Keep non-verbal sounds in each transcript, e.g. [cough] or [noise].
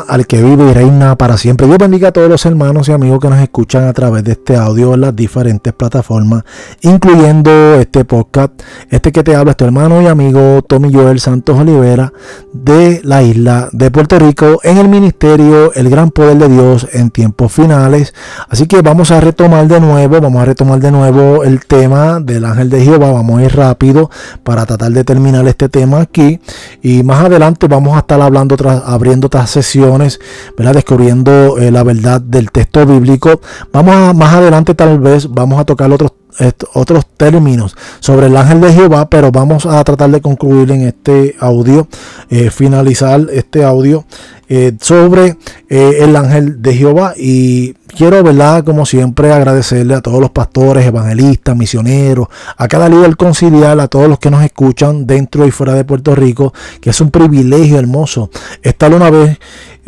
al que vive y reina para siempre. Dios bendiga a todos los hermanos y amigos que nos escuchan a través de este audio en las diferentes plataformas, incluyendo este podcast. Este que te habla es tu hermano y amigo Tommy Joel Santos Olivera de la isla de Puerto Rico en el ministerio El Gran Poder de Dios en tiempos finales. Así que vamos a retomar de nuevo, vamos a retomar de nuevo el tema del ángel de Jehová. Vamos a ir rápido para tratar de terminar este tema aquí y más adelante vamos a estar hablando, abriendo otras descubriendo eh, la verdad del texto bíblico. Vamos a, más adelante tal vez vamos a tocar otros otros términos sobre el ángel de Jehová, pero vamos a tratar de concluir en este audio, eh, finalizar este audio eh, sobre el ángel de Jehová. Y quiero, ¿verdad? Como siempre, agradecerle a todos los pastores, evangelistas, misioneros, a cada líder conciliar, a todos los que nos escuchan dentro y fuera de Puerto Rico, que es un privilegio hermoso estar una vez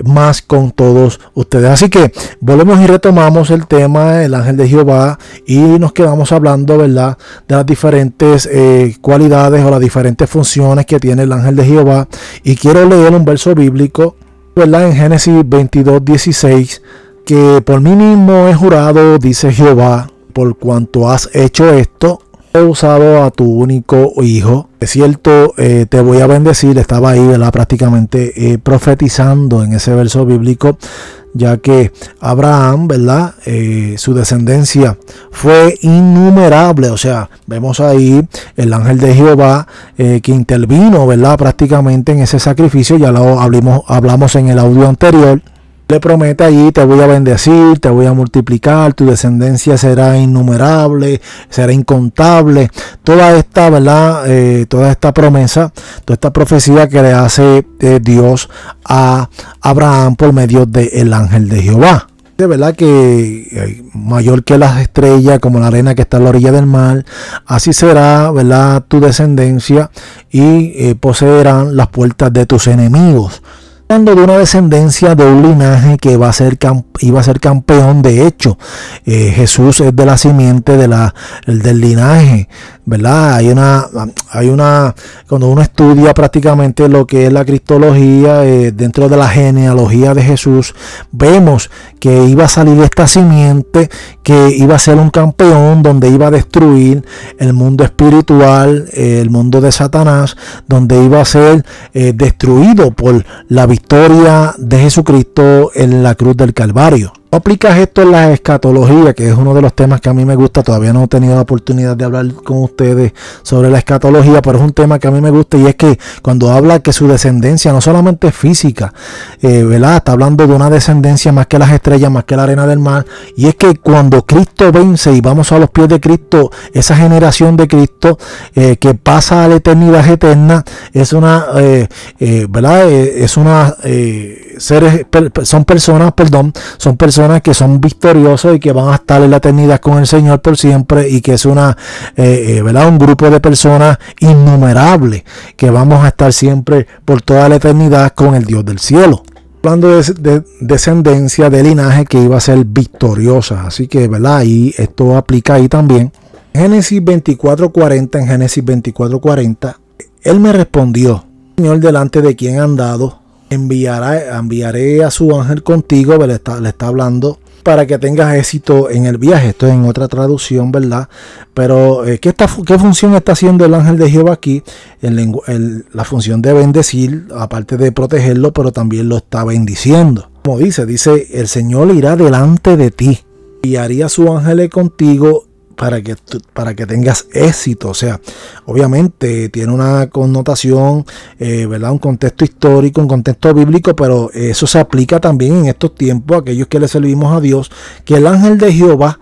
más con todos ustedes. Así que volvemos y retomamos el tema del ángel de Jehová y nos quedamos hablando, ¿verdad?, de las diferentes eh, cualidades o las diferentes funciones que tiene el ángel de Jehová. Y quiero leer un verso bíblico, ¿verdad?, en Génesis 22, 16, que por mí mismo he jurado, dice Jehová, por cuanto has hecho esto, he usado a tu único hijo. Es cierto, eh, te voy a bendecir. Estaba ahí, ¿verdad? Prácticamente eh, profetizando en ese verso bíblico, ya que Abraham, ¿verdad? Eh, su descendencia fue innumerable. O sea, vemos ahí el ángel de Jehová que intervino, ¿verdad? Prácticamente en ese sacrificio. Ya lo hablamos, hablamos en el audio anterior le promete allí, te voy a bendecir, te voy a multiplicar, tu descendencia será innumerable, será incontable. Toda esta, ¿verdad? Eh, toda esta promesa, toda esta profecía que le hace eh, Dios a Abraham por medio del ángel de Jehová. De verdad que eh, mayor que las estrellas, como la arena que está a la orilla del mar, así será, ¿verdad? Tu descendencia y poseerán las puertas de tus enemigos de una descendencia de un linaje que va a ser iba a ser campeón. De hecho, eh, Jesús es de la simiente de la, del linaje, ¿verdad? Hay una, hay una, cuando uno estudia prácticamente lo que es la cristología eh, dentro de la genealogía de Jesús, vemos que iba a salir esta simiente, que iba a ser un campeón donde iba a destruir el mundo espiritual, eh, el mundo de Satanás, donde iba a ser destruido por la victoria de Jesucristo en la cruz del Calvario aplicas esto en la escatología, que es uno de los temas que a mí me gusta? Todavía no he tenido la oportunidad de hablar con ustedes sobre la escatología, pero es un tema que a mí me gusta y es que cuando habla que su descendencia no solamente es física, eh, ¿verdad? Está hablando de una descendencia más que las estrellas, más que la arena del mar. Y es que cuando Cristo vence y vamos a los pies de Cristo, esa generación de Cristo eh, que pasa a la eternidad eterna, es una, eh, ¿verdad? es una, seres, son personas, perdón, son personas que son victoriosos y que van a estar en la eternidad con el Señor por siempre y que es una, eh, eh, ¿verdad? un grupo de personas innumerable que vamos a estar siempre por toda la eternidad con el Dios del cielo hablando de, descendencia, de linaje que iba a ser victoriosa. Así que, ¿verdad? Y esto aplica ahí también. Génesis 24:40, en Génesis 24:40, él me respondió, Señor, delante de quien han dado enviará, enviaré a su ángel contigo, le está, hablando para que tengas éxito en el viaje. Esto es en otra traducción, ¿verdad? Pero, eh, ¿qué, está, ¿qué, función está haciendo el ángel de Jehová aquí? La función de bendecir, aparte de protegerlo, pero también lo está bendiciendo. Como dice, dice, el Señor irá delante de ti y haría su ángel contigo para que, para que tengas éxito. O sea, obviamente tiene una connotación, eh, ¿verdad? Un contexto histórico, un contexto bíblico, pero eso se aplica también en estos tiempos a aquellos que le servimos a Dios, que el ángel de Jehová,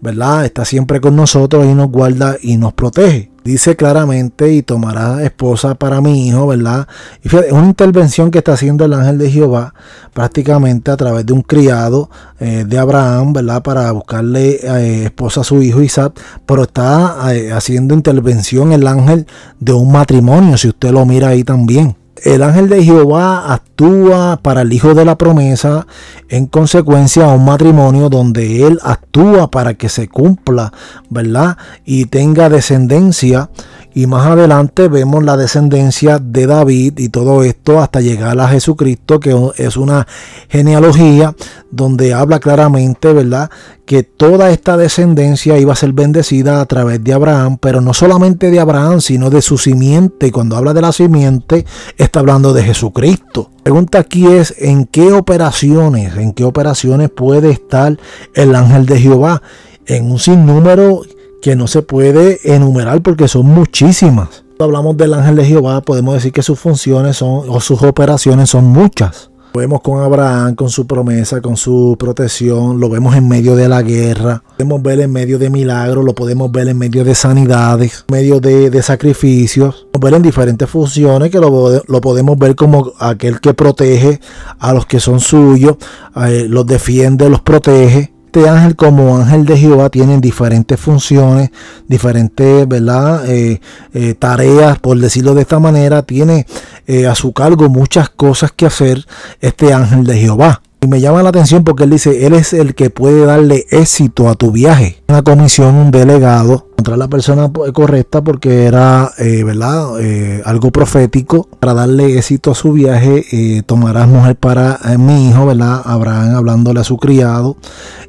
¿verdad? Está siempre con nosotros y nos guarda y nos protege dice claramente y tomará esposa para mi hijo, ¿verdad? Y fíjate, es una intervención que está haciendo el ángel de Jehová prácticamente a través de un criado eh, de Abraham, ¿verdad? Para buscarle eh, esposa a su hijo Isaac, pero está eh, haciendo intervención el ángel de un matrimonio, si usted lo mira ahí también el ángel de Jehová actúa para el hijo de la promesa en consecuencia a un matrimonio donde él actúa para que se cumpla, ¿verdad? Y tenga descendencia y más adelante vemos la descendencia de David y todo esto hasta llegar a Jesucristo, que es una genealogía donde habla claramente, ¿verdad? Que toda esta descendencia iba a ser bendecida a través de Abraham, pero no solamente de Abraham, sino de su simiente. Y cuando habla de la simiente, está hablando de Jesucristo. La pregunta aquí es, ¿en qué operaciones, en qué operaciones puede estar el ángel de Jehová? En un sinnúmero que no se puede enumerar porque son muchísimas. Cuando hablamos del ángel de Jehová, podemos decir que sus funciones son o sus operaciones son muchas. Lo vemos con Abraham, con su promesa, con su protección, lo vemos en medio de la guerra, lo podemos ver en medio de milagros, lo podemos ver en medio de sanidades, en medio de, sacrificios, lo ver en diferentes funciones que lo, lo, podemos ver como aquel que protege a los que son suyos, eh, los defiende, los protege este ángel como ángel de Jehová tiene diferentes funciones, diferentes ¿verdad? Eh, eh, tareas, por decirlo de esta manera, tiene eh, a su cargo muchas cosas que hacer este ángel de Jehová. Y me llama la atención porque él dice, él es el que puede darle éxito a tu viaje. Una comisión, un delegado, contra la persona correcta porque era, eh, ¿verdad? Eh, algo profético. Para darle éxito a su viaje, eh, tomarás mujer para mi hijo, ¿verdad? Abraham hablándole a su criado,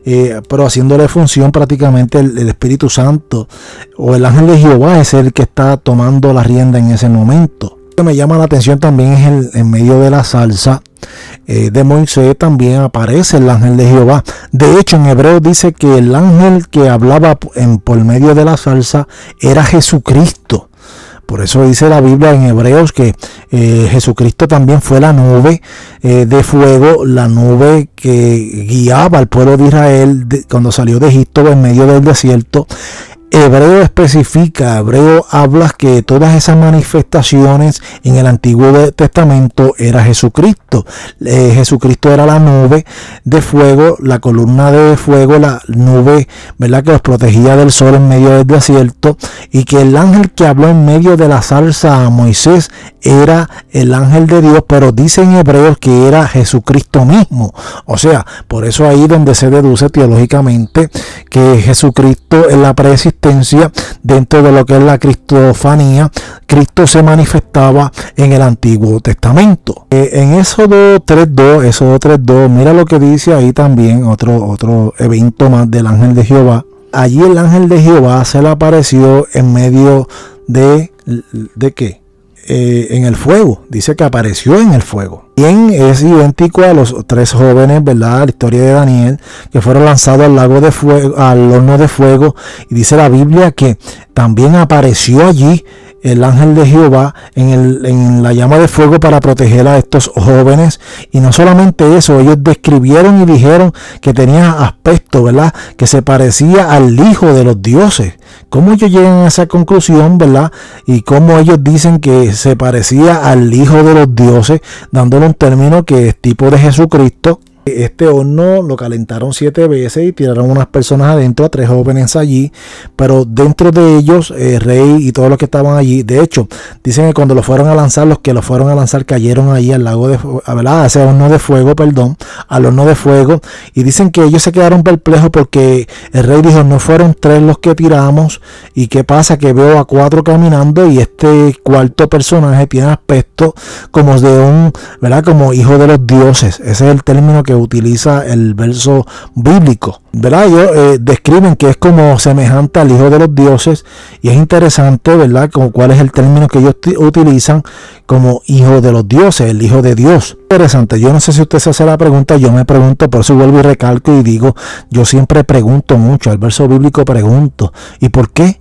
pero haciéndole función prácticamente el, el, Espíritu Santo o el ángel de Jehová es el que está tomando la rienda en ese momento. Me llama la atención también es el, en medio de la salsa eh, de Moisés también aparece el ángel de Jehová. De hecho, en hebreo dice que el ángel que hablaba en, por medio de la salsa era Jesucristo. Por eso dice la Biblia en Hebreos que eh, Jesucristo también fue la nube eh, de fuego, la nube que guiaba al pueblo de Israel cuando salió de Egipto en medio del desierto. Hebreo especifica, Hebreo habla que todas esas manifestaciones en el Antiguo Testamento era Jesucristo. Eh, Jesucristo era la nube de fuego, la columna de fuego, la nube, ¿verdad? Que los protegía del sol en medio del desierto y que el ángel que habló en medio de la salsa a Moisés era el ángel de Dios, pero dice en Hebreos que era Jesucristo mismo. O sea, por eso ahí donde se deduce teológicamente que Jesucristo es la dentro de lo que es la cristofanía, Cristo se manifestaba en el Antiguo Testamento. Eh, en Éxodo 3.2, Éxodo 3.2, mira lo que dice ahí también, otro, otro evento más del ángel de Jehová. Allí el ángel de Jehová se le apareció en medio de, ¿de qué? Eh, en el fuego, dice que apareció en el fuego. Bien, es idéntico a los tres jóvenes, ¿verdad? La historia de Daniel, que fueron lanzados al lago de fuego, al horno de fuego, y dice la Biblia que también apareció allí el ángel de Jehová en, el, en, la llama de fuego para proteger a estos jóvenes. Y no solamente eso, ellos describieron y dijeron que tenía aspecto, ¿verdad? Que se parecía al hijo de los dioses. ¿Cómo ellos llegan a esa conclusión, verdad? Y cómo ellos dicen que se parecía al hijo de los dioses, dándole un término que es tipo de Jesucristo. Este horno lo calentaron siete veces y tiraron unas personas adentro, a tres jóvenes allí, pero dentro de ellos, el rey y todos los que estaban allí, de hecho, dicen que cuando lo fueron a lanzar, los que lo fueron a lanzar cayeron ahí al lago de ¿verdad? A ese horno de fuego, perdón, al horno de fuego, y dicen que ellos se quedaron perplejos porque el rey dijo, no fueron tres los que tiramos, y qué pasa, que veo a cuatro caminando y este cuarto personaje tiene aspecto como de un, ¿verdad? Como hijo de los dioses, ese es el término que utiliza el verso bíblico. ¿Verdad? Ellos eh, describen que es como semejante al Hijo de los Dioses y es interesante, ¿verdad? Como cuál es el término que ellos utilizan como Hijo de los Dioses, el Hijo de Dios. Interesante. Yo no sé si usted se hace la pregunta, yo me pregunto, por eso vuelvo y recalco y digo, yo siempre pregunto mucho, al verso bíblico pregunto, ¿y por qué?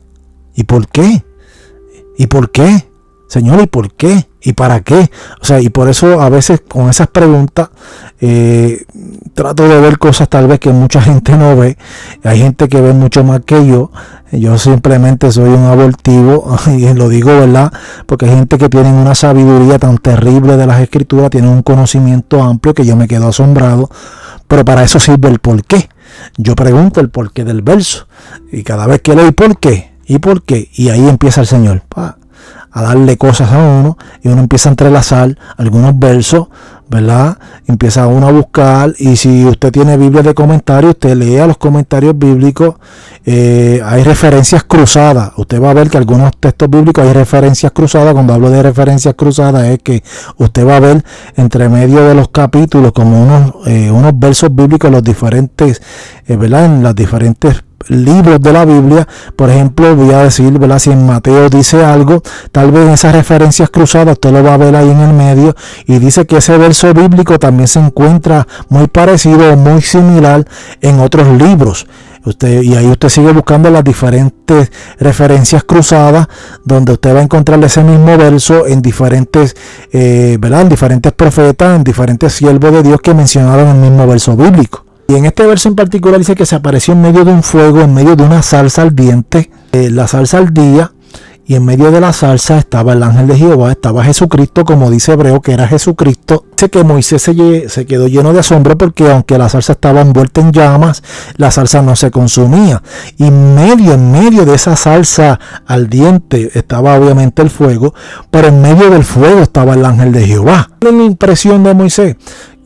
¿Y por qué? ¿Y por qué? Señor, ¿y por qué? ¿Y para qué? O sea, y por eso a veces con esas preguntas eh, trato de ver cosas tal vez que mucha [laughs] gente no ve. Hay gente que ve mucho más que yo. Yo simplemente soy un abortivo [laughs] y lo digo, ¿verdad? Porque hay gente que tiene una sabiduría tan terrible de las escrituras, tiene un conocimiento amplio que yo me quedo asombrado. Pero para eso sirve el por qué. Yo pregunto el porqué del verso. Y cada vez que leo por qué, y por qué, y ahí empieza el Señor a darle cosas a uno y uno empieza a entrelazar algunos versos, ¿verdad? Empieza uno a buscar y si usted tiene Biblia de comentarios, usted lea los comentarios bíblicos, eh, hay referencias cruzadas. Usted va a ver que algunos textos bíblicos hay referencias cruzadas. Cuando hablo de referencias cruzadas es que usted va a ver entre medio de los capítulos como unos, eh, unos versos bíblicos, los diferentes, eh, ¿verdad? En las diferentes libros de la Biblia, por ejemplo, voy a decir, ¿verdad? Si en Mateo dice algo, tal vez en esas referencias cruzadas usted lo va a ver ahí en el medio y dice que ese verso bíblico también se encuentra muy parecido o muy similar en otros libros. Usted, y ahí usted sigue buscando las diferentes referencias cruzadas donde usted va a encontrar ese mismo verso en diferentes, eh. En diferentes profetas, en diferentes siervos de Dios que mencionaron el mismo verso bíblico. Y en este verso en particular dice que se apareció en medio de un fuego, en medio de una salsa ardiente. Eh, la salsa ardía y en medio de la salsa estaba el ángel de Jehová, estaba Jesucristo, como dice Hebreo, que era Jesucristo. Dice que Moisés se, quedó lleno de asombro porque aunque la salsa estaba envuelta en llamas, la salsa no se consumía. Y medio, en medio de esa salsa ardiente estaba obviamente el fuego, pero en medio del fuego estaba el ángel de Jehová. La impresión de Moisés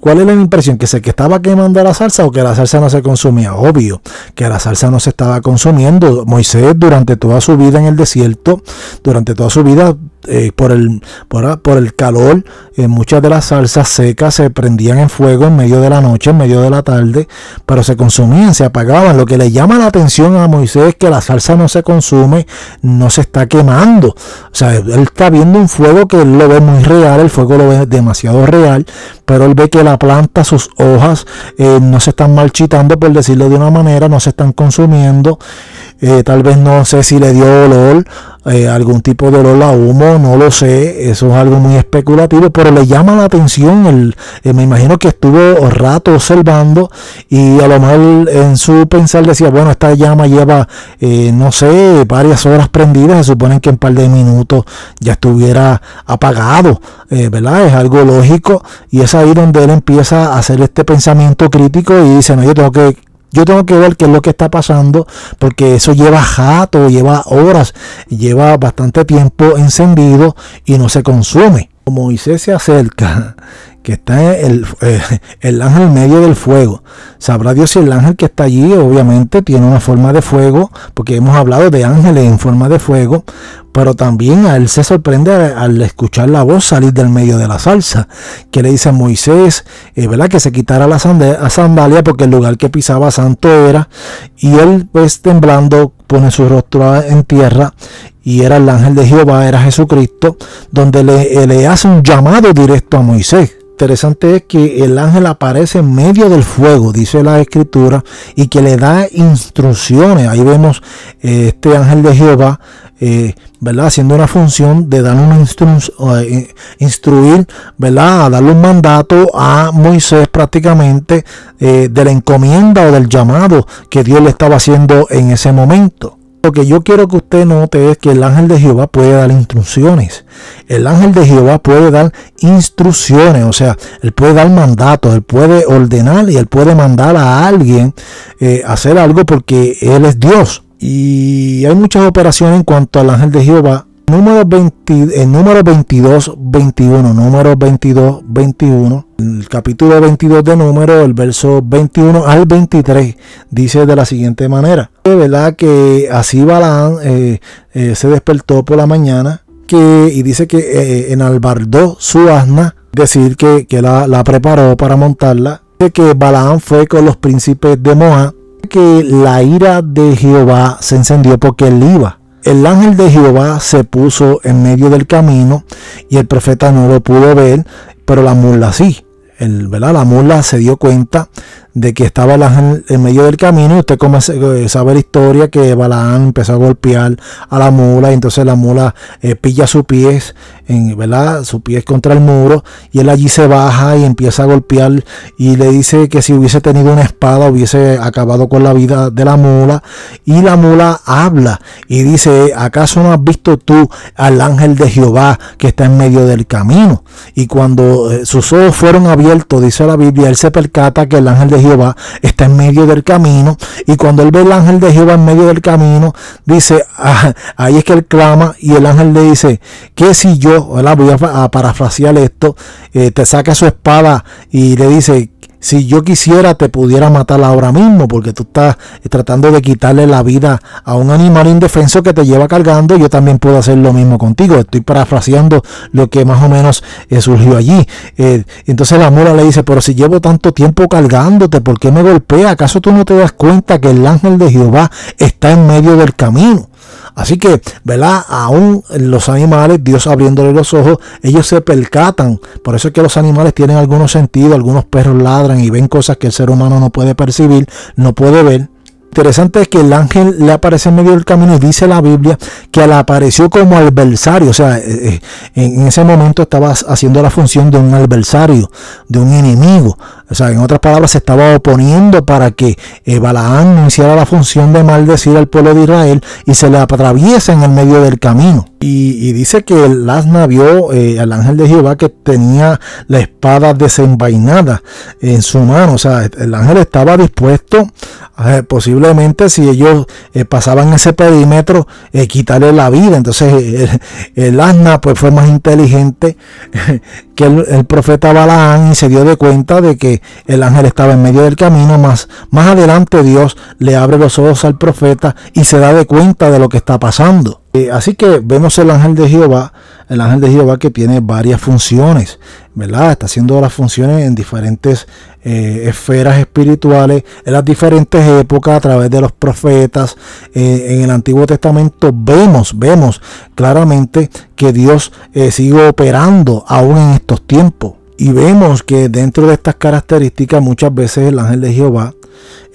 ¿Cuál es la impresión? ¿Que se que estaba quemando la salsa o que la salsa no se consumía? Obvio que la salsa no se estaba consumiendo. Moisés durante toda su vida en el desierto, durante toda su vida eh, por, el, por, el calor, eh, muchas de las salsas secas se prendían en fuego en medio de la noche, en medio de la tarde, pero se consumían, se apagaban. Lo que le llama la atención a Moisés es que la salsa no se consume, no se está quemando. O sea, él está viendo un fuego que él lo ve muy real, el fuego lo ve demasiado real, pero él ve que la planta, sus hojas, eh, no se están marchitando, por decirlo de una manera, no se están consumiendo. Tal vez no sé si le dio olor eh, algún tipo de olor a humo, no lo sé, eso es algo muy especulativo, pero le llama la atención, el, eh, me imagino que estuvo rato observando y a lo mejor en su pensar decía, bueno, esta llama lleva, eh, no sé, varias horas prendidas, se supone que en un par de minutos ya estuviera apagado, ¿verdad? Es algo lógico y es ahí donde él empieza a hacer este pensamiento crítico y dice, no, yo tengo que yo tengo que ver qué es lo que está pasando, porque eso lleva jato, lleva horas, lleva bastante tiempo encendido y no se consume. Moisés se acerca que está el, eh, el ángel en medio del fuego. Sabrá Dios si el ángel que está allí obviamente tiene una forma de fuego, porque hemos hablado de ángeles en forma de fuego, pero también a él se sorprende al escuchar la voz salir del medio de la salsa, que le dice a Moisés, eh, ¿verdad? Que se quitara la sandalia porque el lugar que pisaba santo era, y él pues temblando pone su rostro en tierra y era el ángel de Jehová, era Jesucristo, donde le, le hace un llamado directo a Moisés interesante es que el ángel aparece en medio del fuego, dice la escritura, y que le da instrucciones. Ahí vemos eh, este ángel de Jehová, eh, ¿verdad? Haciendo una función de dar una eh, instruir, ¿verdad? A darle un mandato a Moisés prácticamente de la encomienda o del llamado que Dios le estaba haciendo en ese momento. Lo que yo quiero que usted note es que el ángel de Jehová puede dar instrucciones. El ángel de Jehová puede dar instrucciones, o sea, él puede dar mandatos, él puede ordenar y él puede mandar a alguien eh, hacer algo porque él es Dios. Y hay muchas operaciones en cuanto al ángel de Jehová Número, 20, el número 22, 21, número 22, 21, el capítulo 22 de número, el verso 21 al 23, dice de la siguiente manera. ¿Verdad? Que así Balán eh, eh, se despertó por la mañana que, y dice que eh, enalbardó su asna, decir que, que la, la, preparó para montarla, que Balaam fue con los príncipes de Moab, que la ira de Jehová se encendió porque él iba el ángel de Jehová se puso en medio del camino y el profeta no lo pudo ver, pero la mula sí. El, ¿verdad? La mula se dio cuenta de que estaba el ángel en medio del camino. Usted como eh, sabe la historia que Balaán empezó a golpear a la mula y entonces la mula eh, pilla su pies, en, ¿verdad? Su pies contra el muro y él allí se baja y empieza a golpear y le dice que si hubiese tenido una espada hubiese acabado con la vida de la mula y la mula habla y dice, ¿acaso no has visto tú al ángel de Jehová que está en medio del camino? Y cuando eh, sus ojos fueron abiertos, dice la Biblia, él se percata que el ángel de Jehová está en medio del camino. Y cuando él ve el ángel de Jehová en medio del camino, dice, ah, ahí es que él clama y el ángel le dice, que si yo, voy a, parafrasear esto, eh, te saca su espada y le dice, si yo quisiera te pudiera matar ahora mismo porque tú estás tratando de quitarle la vida a un animal indefenso que te lleva cargando, yo también puedo hacer lo mismo contigo. Estoy parafraseando lo que más o menos eh, surgió allí. Eh, entonces la mula le dice, pero si llevo tanto tiempo cargándote, ¿por qué me golpea? ¿Acaso tú no te das cuenta que el ángel de Jehová está en medio del camino? Así que, ¿verdad? Aún los animales, Dios abriéndole los ojos, ellos se percatan. Por eso es que los animales tienen algunos sentidos, algunos perros ladran y ven cosas que el ser humano no puede percibir, no puede ver interesante es que el ángel le aparece en medio del camino y dice la Biblia que le apareció como adversario, o sea, eh, eh, en ese momento estaba haciendo la función de un adversario, de un enemigo. O sea, en otras palabras, se estaba oponiendo para que eh, Balaán no hiciera la función de maldecir al pueblo de Israel y se le atraviesa en el medio del camino. Y, dice que el asna vio al ángel de Jehová que tenía la espada desenvainada en su mano. O sea, el ángel estaba dispuesto, posible si ellos eh, pasaban ese perímetro, eh, quitarle la vida. Entonces el, asna pues fue más inteligente [laughs] que el, profeta Balaán y se dio de cuenta de que el ángel estaba en medio del camino. Más, más adelante Dios le abre los ojos al profeta y se da de cuenta de lo que está pasando. Eh, así que vemos el ángel de Jehová, el ángel de Jehová que tiene varias funciones, ¿verdad? Está haciendo las funciones en diferentes eh, esferas espirituales, en las diferentes épocas, a través de los profetas. Eh, en el Antiguo Testamento vemos, vemos claramente que Dios sigue operando aún en estos tiempos. Y vemos que dentro de estas características muchas veces el ángel de Jehová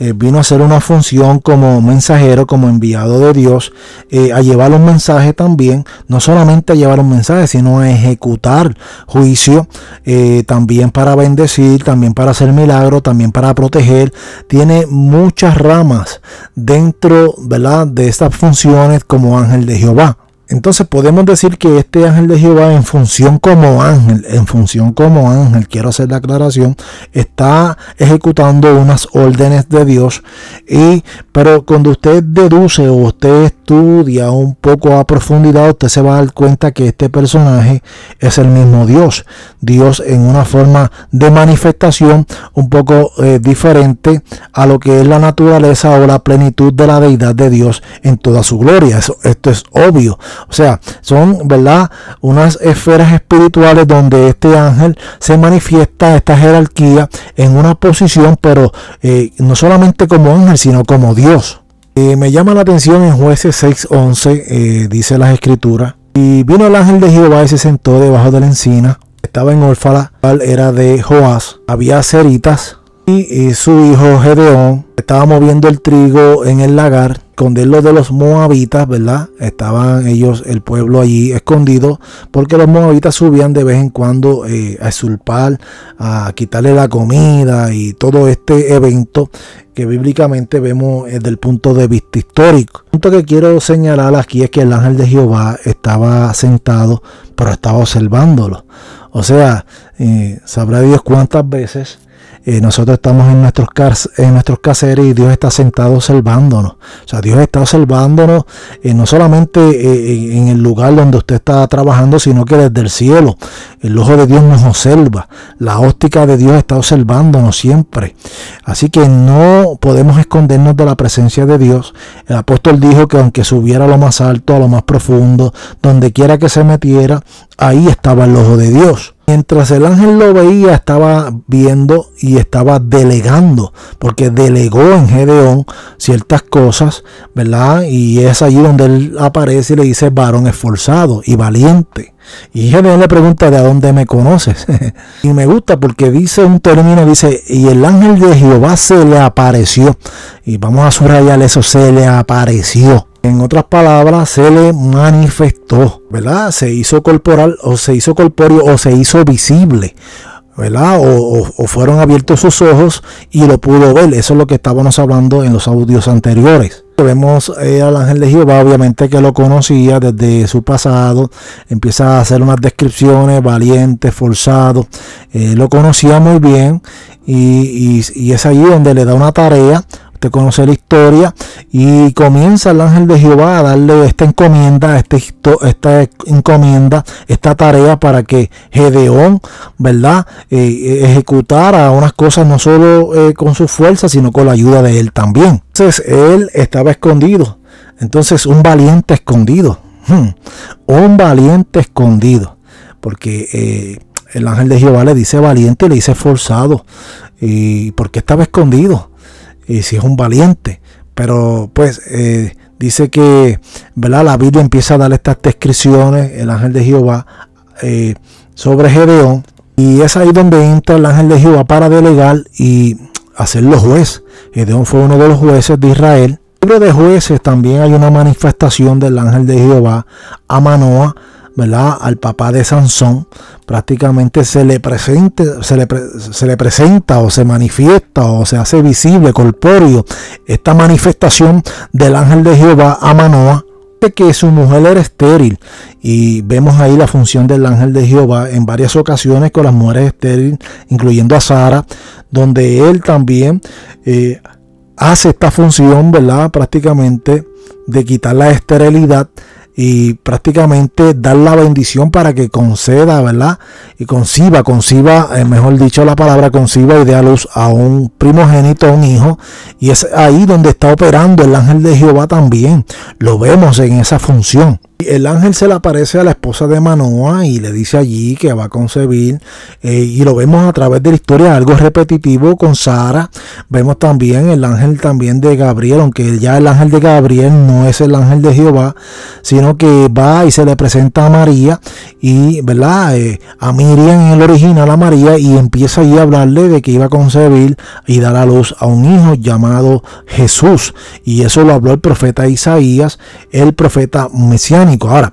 eh, vino a hacer una función como mensajero, como enviado de Dios, eh, a llevar un mensaje también, no solamente a llevar un mensaje, sino a ejecutar juicio, eh, también para bendecir, también para hacer milagros, también para proteger. Tiene muchas ramas dentro ¿verdad? de estas funciones como ángel de Jehová. Entonces podemos decir que este ángel de Jehová en función como ángel, en función como ángel, quiero hacer la aclaración, está ejecutando unas órdenes de Dios. Y, pero cuando usted deduce o usted estudia un poco a profundidad, usted se va a dar cuenta que este personaje es el mismo Dios. Dios en una forma de manifestación un poco eh, diferente a lo que es la naturaleza o la plenitud de la deidad de Dios en toda su gloria. esto es obvio. O sea, son, ¿verdad? Unas esferas espirituales donde este ángel se manifiesta, esta jerarquía, en una posición, pero eh, no solamente como ángel, sino como Dios. Eh, me llama la atención en jueces 6.11, eh, dice las escrituras, y vino el ángel de Jehová y se sentó debajo de la encina. Estaba en Orfala, era de Joás. Había ceritas y, su hijo Gedeón estaba moviendo el trigo en el lagar, esconderlo de los moabitas, ¿verdad? Estaban ellos, el pueblo allí escondido, porque los moabitas subían de vez en cuando eh, a usurpar, a quitarle la comida y todo este evento que bíblicamente vemos desde el punto de vista histórico. El punto que quiero señalar aquí es que el ángel de Jehová estaba sentado, pero estaba observándolo. O sea, eh, sabrá Dios cuántas veces eh, nosotros estamos en nuestros, en nuestros y Dios está sentado observándonos. O sea, Dios está observándonos eh, no solamente eh, en el lugar donde usted está trabajando, sino que desde el cielo. El ojo de Dios nos observa. La óptica de Dios está observándonos siempre. Así que no podemos escondernos de la presencia de Dios. El apóstol dijo que aunque subiera a lo más alto, a lo más profundo, donde quiera que se metiera, ahí estaba el ojo de Dios. Mientras el ángel lo veía, estaba viendo y estaba delegando, porque delegó en Gedeón ciertas cosas, ¿verdad? Y es allí donde él aparece y le dice varón esforzado y valiente. Y Gedeón le pregunta, ¿de dónde me conoces? [laughs] y me gusta porque dice un término, dice, y el ángel de Jehová se le apareció. Y vamos a subrayar eso, se le apareció. En otras palabras, se le manifestó, ¿verdad? Se hizo corporal o se hizo corpóreo o se hizo visible, ¿verdad? O, fueron abiertos sus ojos y lo pudo ver. Eso es lo que estábamos hablando en los audios anteriores. Vemos eh, al ángel de Jehová, obviamente que lo conocía desde su pasado, empieza a hacer unas descripciones, valiente, forzado, eh, lo conocía muy bien y, y es allí donde le da una tarea Usted conoce la historia y comienza el ángel de Jehová a darle esta encomienda, este, esta encomienda, esta tarea para que Gedeón, ¿verdad? Eh, ejecutara unas cosas no solo eh, con su fuerza, sino con la ayuda de él también. Entonces él estaba escondido. Entonces un valiente escondido. Hmm. Un valiente escondido. Porque eh, el ángel de Jehová le dice valiente le dice forzado. ¿Y porque estaba escondido? Y si es un valiente. Pero pues eh, dice que ¿verdad? la Biblia empieza a dar estas descripciones, el ángel de Jehová, eh, sobre Gedeón. Y es ahí donde entra el ángel de Jehová para delegar y hacerlo juez. Gedeón fue uno de los jueces de Israel. En el libro de jueces también hay una manifestación del ángel de Jehová a Manoah al papá de Sansón, prácticamente se le, se, le, se le presenta o se manifiesta o se hace visible, corpóreo, esta manifestación del ángel de Jehová a Manoah, que su mujer era estéril y vemos ahí la función del ángel de Jehová en varias ocasiones con las mujeres estériles, incluyendo a Sara, donde él también eh, hace esta función, ¿verdad? Prácticamente de quitar la esterilidad y prácticamente dar la bendición para que conceda, ¿verdad? Y conciba, conciba, eh, mejor dicho la palabra, conciba y dé a luz a un primogénito, a un hijo. Y es ahí donde está operando el ángel de Jehová también. Lo vemos en esa función. El ángel se le aparece a la esposa de Manoa y le dice allí que va a concebir. Eh, y lo vemos a través de la historia, algo repetitivo con Sara. Vemos también el ángel también de Gabriel, aunque ya el ángel de Gabriel no es el ángel de Jehová, sino que va y se le presenta a María y, ¿verdad? Eh, a Miriam en el original a María y empieza allí a hablarle de que iba a concebir y dar a luz a un hijo llamado Jesús. Y eso lo habló el profeta Isaías, el profeta Ahora,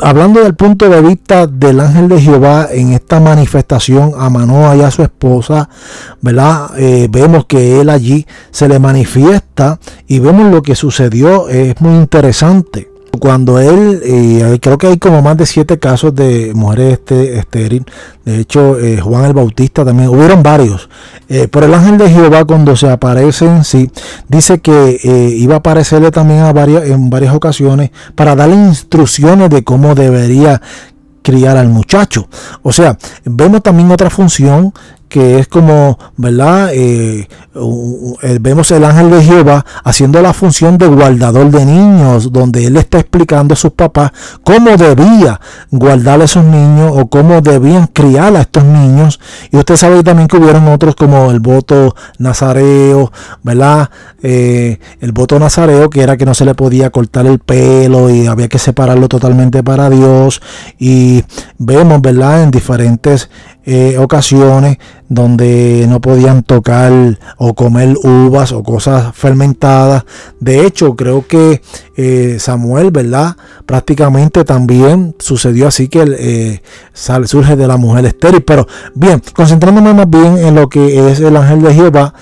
hablando del punto de vista del ángel de Jehová en esta manifestación a Manoah y a su esposa, ¿verdad? Eh, vemos que él allí se le manifiesta y vemos lo que sucedió, es muy interesante cuando él, eh, creo que hay como más de siete casos de mujeres este, estéril, de hecho eh, Juan el Bautista también, hubieron varios, eh, pero el ángel de Jehová cuando se aparece en sí, dice que iba a aparecerle también a varias, en varias ocasiones para darle instrucciones de cómo debería criar al muchacho. O sea, vemos también otra función que es como, ¿verdad? Eh, vemos el ángel de Jehová haciendo la función de guardador de niños, donde él está explicando a sus papás cómo debía guardar a esos niños o cómo debían criar a estos niños. Y usted sabe también que hubieron otros como el voto nazareo, ¿verdad? Eh, el voto nazareo que era que no se le podía cortar el pelo y había que separarlo totalmente para Dios. Y vemos, ¿verdad? En diferentes eh, ocasiones donde no podían tocar o comer uvas o cosas fermentadas. De hecho, creo que eh, Samuel, ¿verdad? Prácticamente también sucedió así que eh, sale, surge de la mujer estéril. Pero bien, concentrándome más bien en lo que es el ángel de Jehová,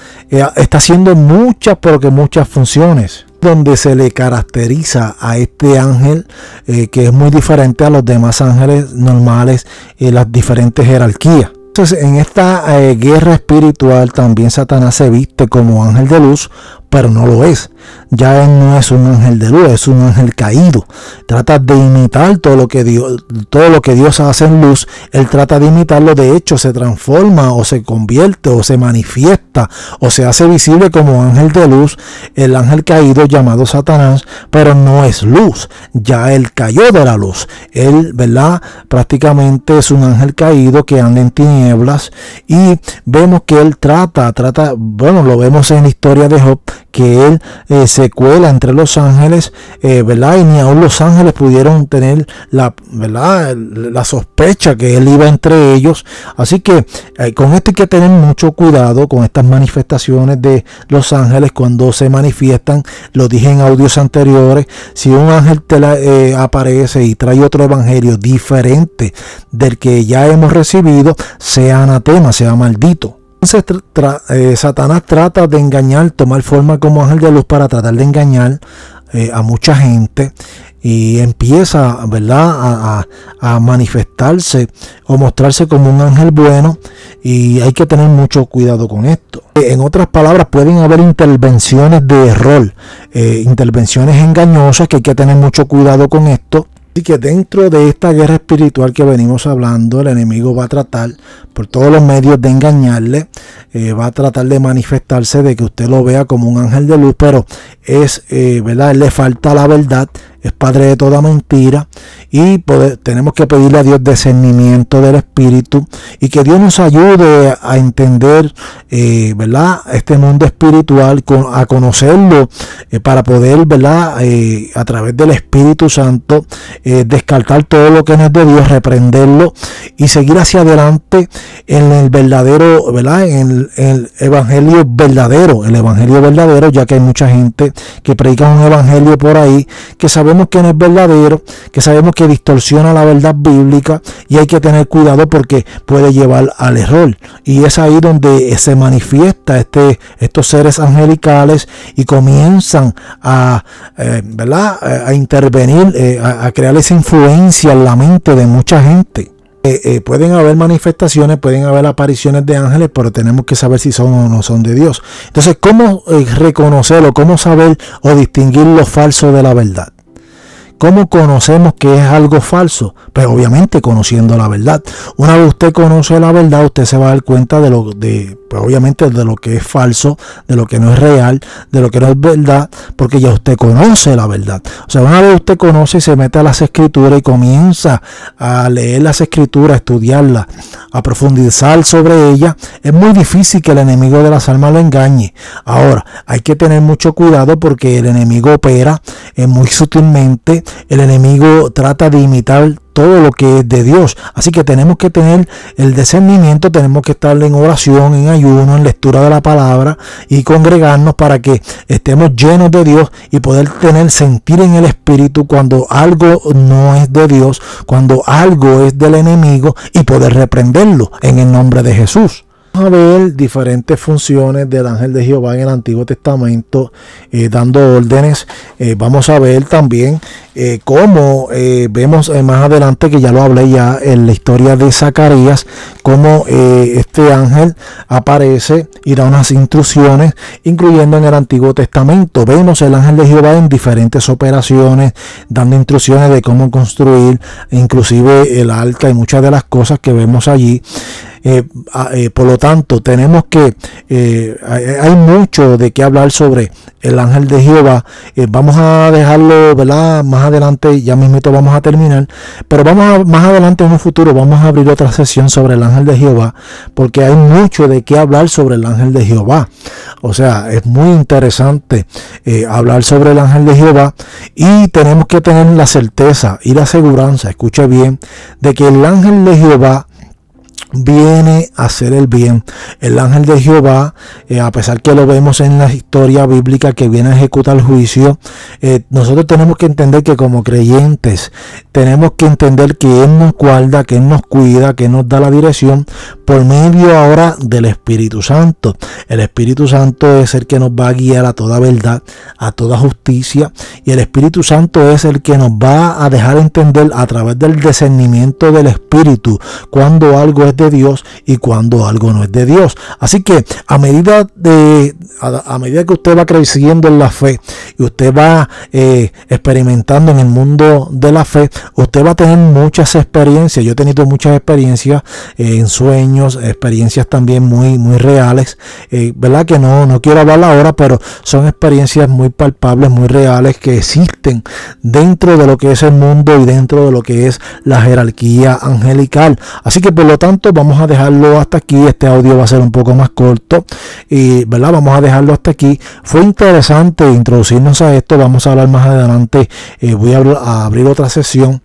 está haciendo muchas, pero que muchas funciones donde se le caracteriza a este ángel eh, que es muy diferente a los demás ángeles normales y las diferentes jerarquías. Entonces, en esta eh, guerra espiritual también Satanás se viste como ángel de luz, pero no lo es. Ya él no es un ángel de luz, es un ángel caído. Trata de imitar todo lo que Dios, todo lo que Dios hace en luz. Él trata de imitarlo. De hecho, se transforma o se convierte o se manifiesta o se hace visible como ángel de luz. El ángel caído llamado Satanás, pero no es luz. Ya él cayó de la luz. Él, ¿verdad? Prácticamente es un ángel caído que anda en tinieblas y vemos que él trata, trata, bueno, lo vemos en la historia de Job que él eh, se cuela entre los ángeles, eh, ¿verdad? Y ni aún los ángeles pudieron tener la, ¿verdad? la sospecha que él iba entre ellos. Así que eh, con esto hay que tener mucho cuidado con estas manifestaciones de los ángeles cuando se manifiestan. Lo dije en audios anteriores. Si un ángel te aparece y trae otro evangelio diferente del que ya hemos recibido, sea anatema, sea maldito. Entonces eh, Satanás trata de engañar, tomar forma como ángel de luz para tratar de engañar eh, a mucha gente y empieza, ¿verdad?, a, manifestarse o mostrarse como un ángel bueno y hay que tener mucho cuidado con esto. En otras palabras, pueden haber intervenciones de error, eh, intervenciones engañosas que hay que tener mucho cuidado con esto Así que dentro de esta guerra espiritual que venimos hablando, el enemigo va a tratar por todos los medios de engañarle, eh, va a tratar de manifestarse de que usted lo vea como un ángel de luz, pero es, eh, ¿verdad? Le falta la verdad es padre de toda mentira y tenemos que pedirle a Dios discernimiento del Espíritu y que Dios nos ayude a entender, eh, ¿verdad? Este mundo espiritual, a conocerlo eh, para poder, ¿verdad? Eh, a través del Espíritu Santo, descartar todo lo que no es de Dios, reprenderlo y seguir hacia adelante en el verdadero, ¿verdad? En el, Evangelio verdadero, el Evangelio verdadero, ya que hay mucha gente que predica un Evangelio por ahí que sabe que no es verdadero, que sabemos que distorsiona la verdad bíblica y hay que tener cuidado porque puede llevar al error. Y es ahí donde se manifiesta este, estos seres angelicales y comienzan a, eh, ¿verdad? a intervenir, eh, a, crear esa influencia en la mente de mucha gente. Eh, pueden haber manifestaciones, pueden haber apariciones de ángeles, pero tenemos que saber si son o no son de Dios. Entonces, ¿cómo reconocerlo? ¿Cómo saber o distinguir lo falso de la verdad? ¿Cómo conocemos que es algo falso? Pues obviamente conociendo la verdad. Una vez usted conoce la verdad, usted se va a dar cuenta de lo de, pues obviamente de lo que es falso, de lo que no es real, de lo que no es verdad, porque ya usted conoce la verdad. O sea, una vez usted conoce y se mete a las escrituras y comienza a leer las escrituras, a estudiarlas, a profundizar sobre ellas, es muy difícil que el enemigo de las almas lo engañe. Ahora, hay que tener mucho cuidado porque el enemigo opera eh, muy sutilmente el enemigo trata de imitar todo lo que es de Dios. Así que tenemos que tener el discernimiento, tenemos que estar en oración, en ayuno, en lectura de la palabra y congregarnos para que estemos llenos de Dios y poder tener sentir en el espíritu cuando algo no es de Dios, cuando algo es del enemigo y poder reprenderlo en el nombre de Jesús a ver diferentes funciones del ángel de Jehová en el Antiguo Testamento, eh, dando órdenes. Eh, vamos a ver también eh, cómo vemos más adelante, que ya lo hablé ya en la historia de Zacarías, cómo este ángel aparece y da unas instrucciones, incluyendo en el Antiguo Testamento. Vemos el ángel de Jehová en diferentes operaciones, dando instrucciones de cómo construir, inclusive el arca y muchas de las cosas que vemos allí. Eh, eh, por lo tanto, tenemos que, eh, hay mucho de qué hablar sobre el ángel de Jehová. vamos a dejarlo, ¿verdad? Más adelante, ya mismo vamos a terminar. Pero vamos a, más adelante en un futuro, vamos a abrir otra sesión sobre el ángel de Jehová, porque hay mucho de qué hablar sobre el ángel de Jehová. O sea, es muy interesante hablar sobre el ángel de Jehová y tenemos que tener la certeza y la seguridad, escuche bien, de que el ángel de Jehová viene a hacer el bien. El ángel de Jehová, eh, a pesar que lo vemos en la historia bíblica que viene a ejecutar el juicio, eh, nosotros tenemos que entender que como creyentes tenemos que entender que Él nos guarda, que nos cuida, que nos da la dirección por medio ahora del Espíritu Santo. El Espíritu Santo es el que nos va a guiar a toda verdad, a toda justicia, y el Espíritu Santo es el que nos va a dejar entender a través del discernimiento del Espíritu cuando algo de Dios y cuando algo no es de Dios. Así que a medida de a, medida que usted va creciendo en la fe y usted va eh, experimentando en el mundo de la fe, usted va a tener muchas experiencias. Yo he tenido muchas experiencias eh, en sueños, experiencias también muy muy reales, eh, verdad que no no quiero hablar ahora, pero son experiencias muy palpables, muy reales que existen dentro de lo que es el mundo y dentro de lo que es la jerarquía angelical. Así que por lo tanto vamos a dejarlo hasta aquí. Este audio va a ser un poco más corto y, ¿verdad? Vamos a dejarlo hasta aquí. Fue interesante introducirnos a esto. Vamos a hablar más adelante. Eh, voy a, abrir otra sesión.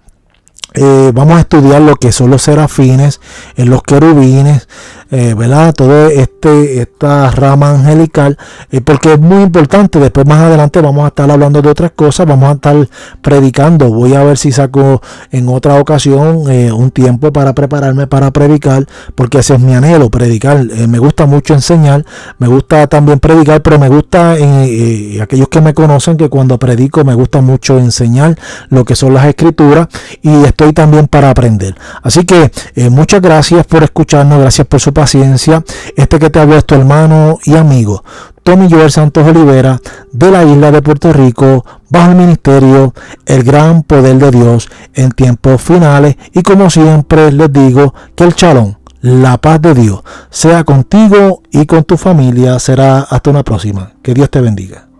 Eh, vamos a estudiar lo que son los serafines, en eh, los querubines, eh. Todo este, esta rama angelical, eh, porque es muy importante. Después más adelante vamos a estar hablando de otras cosas, vamos a estar predicando. Voy a ver si saco en otra ocasión un tiempo para prepararme para predicar, porque ese es mi anhelo, predicar. me gusta mucho enseñar, me gusta también predicar, pero me gusta, aquellos que me conocen, que cuando predico me gusta mucho enseñar lo que son las escrituras y estoy también para aprender. Así que eh, muchas gracias por escucharnos, gracias por su paciencia. Este que te habló es tu hermano y amigo, Tommy Joel Santos Olivera, de la isla de Puerto Rico, bajo el ministerio El Gran Poder de Dios en tiempos finales. Y como siempre les digo que el chalón, la paz de Dios, sea contigo y con tu familia. Será hasta una próxima. Que Dios te bendiga.